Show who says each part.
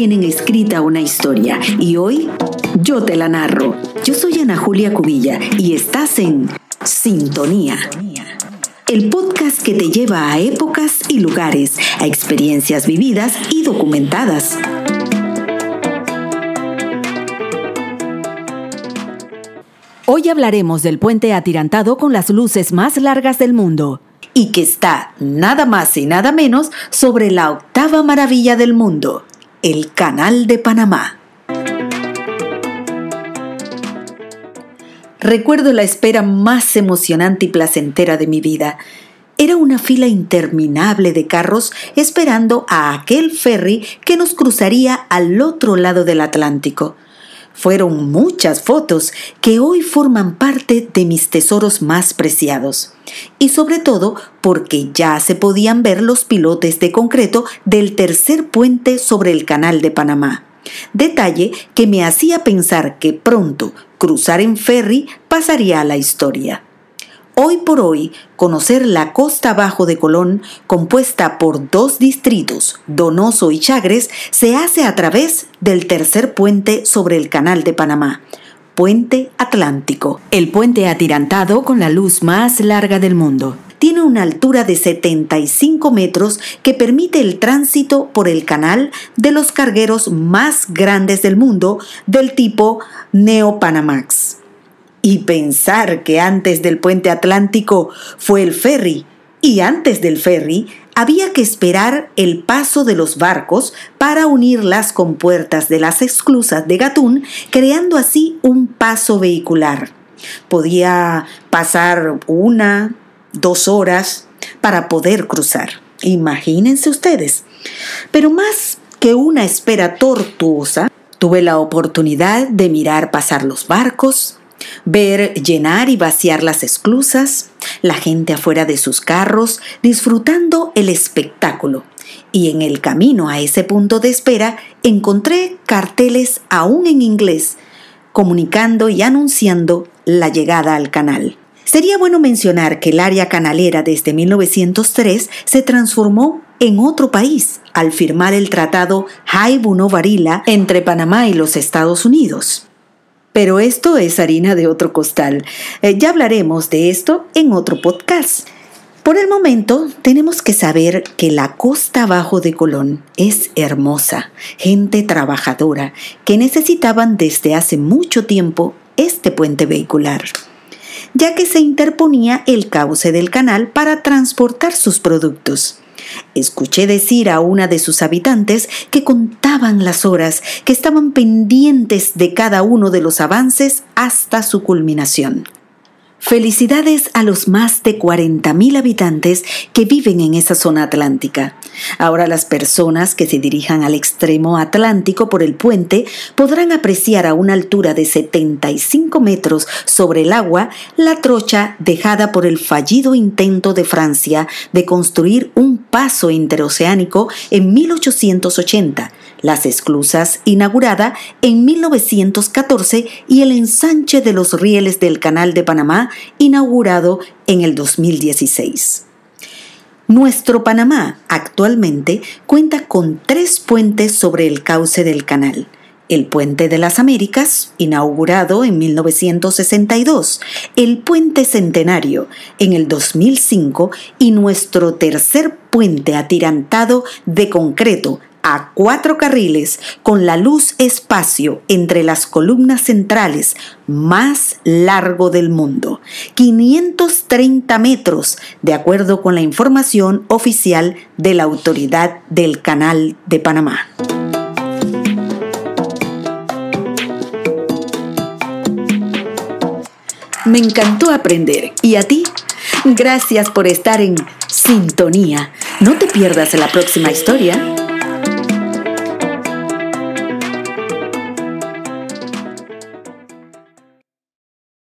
Speaker 1: tienen escrita una historia y hoy yo te la narro. Yo soy Ana Julia Cubilla y estás en Sintonía. El podcast que te lleva a épocas y lugares, a experiencias vividas y documentadas. Hoy hablaremos del puente atirantado con las luces más largas del mundo y que está nada más y nada menos sobre la octava maravilla del mundo, el Canal de Panamá. Recuerdo la espera más emocionante y placentera de mi vida. Era una fila interminable de carros esperando a aquel ferry que nos cruzaría al otro lado del Atlántico. Fueron muchas fotos que hoy forman parte de mis tesoros más preciados. Y sobre todo porque ya se podían ver los pilotes de concreto del tercer puente sobre el Canal de Panamá. Detalle que me hacía pensar que pronto cruzar en ferry pasaría a la historia. Hoy por hoy, conocer la costa abajo de Colón, compuesta por dos distritos, Donoso y Chagres, se hace a través del tercer puente sobre el Canal de Panamá, Puente Atlántico, el puente atirantado con la luz más larga del mundo. Tiene una altura de 75 metros que permite el tránsito por el canal de los cargueros más grandes del mundo del tipo Neo Panamax. Y pensar que antes del puente atlántico fue el ferry, y antes del ferry había que esperar el paso de los barcos para unir las compuertas de las esclusas de Gatún, creando así un paso vehicular. Podía pasar una, dos horas para poder cruzar. Imagínense ustedes. Pero más que una espera tortuosa, tuve la oportunidad de mirar pasar los barcos, ver llenar y vaciar las esclusas, la gente afuera de sus carros, disfrutando el espectáculo. Y en el camino a ese punto de espera encontré carteles aún en inglés, comunicando y anunciando la llegada al canal. Sería bueno mencionar que el área canalera desde 1903 se transformó en otro país al firmar el tratado Haibuno-Varila entre Panamá y los Estados Unidos. Pero esto es harina de otro costal. Eh, ya hablaremos de esto en otro podcast. Por el momento, tenemos que saber que la costa abajo de Colón es hermosa, gente trabajadora, que necesitaban desde hace mucho tiempo este puente vehicular, ya que se interponía el cauce del canal para transportar sus productos. Escuché decir a una de sus habitantes que contaban las horas, que estaban pendientes de cada uno de los avances hasta su culminación. Felicidades a los más de 40.000 habitantes que viven en esa zona atlántica. Ahora las personas que se dirijan al extremo atlántico por el puente podrán apreciar a una altura de 75 metros sobre el agua la trocha dejada por el fallido intento de Francia de construir un paso interoceánico en 1880 las esclusas inaugurada en 1914 y el ensanche de los rieles del Canal de Panamá inaugurado en el 2016. Nuestro Panamá actualmente cuenta con tres puentes sobre el cauce del canal. El Puente de las Américas, inaugurado en 1962, el Puente Centenario en el 2005 y nuestro tercer puente atirantado de concreto a cuatro carriles con la luz espacio entre las columnas centrales más largo del mundo, 530 metros, de acuerdo con la información oficial de la Autoridad del Canal de Panamá. Me encantó aprender. ¿Y a ti? Gracias por estar en sintonía. No te pierdas la próxima historia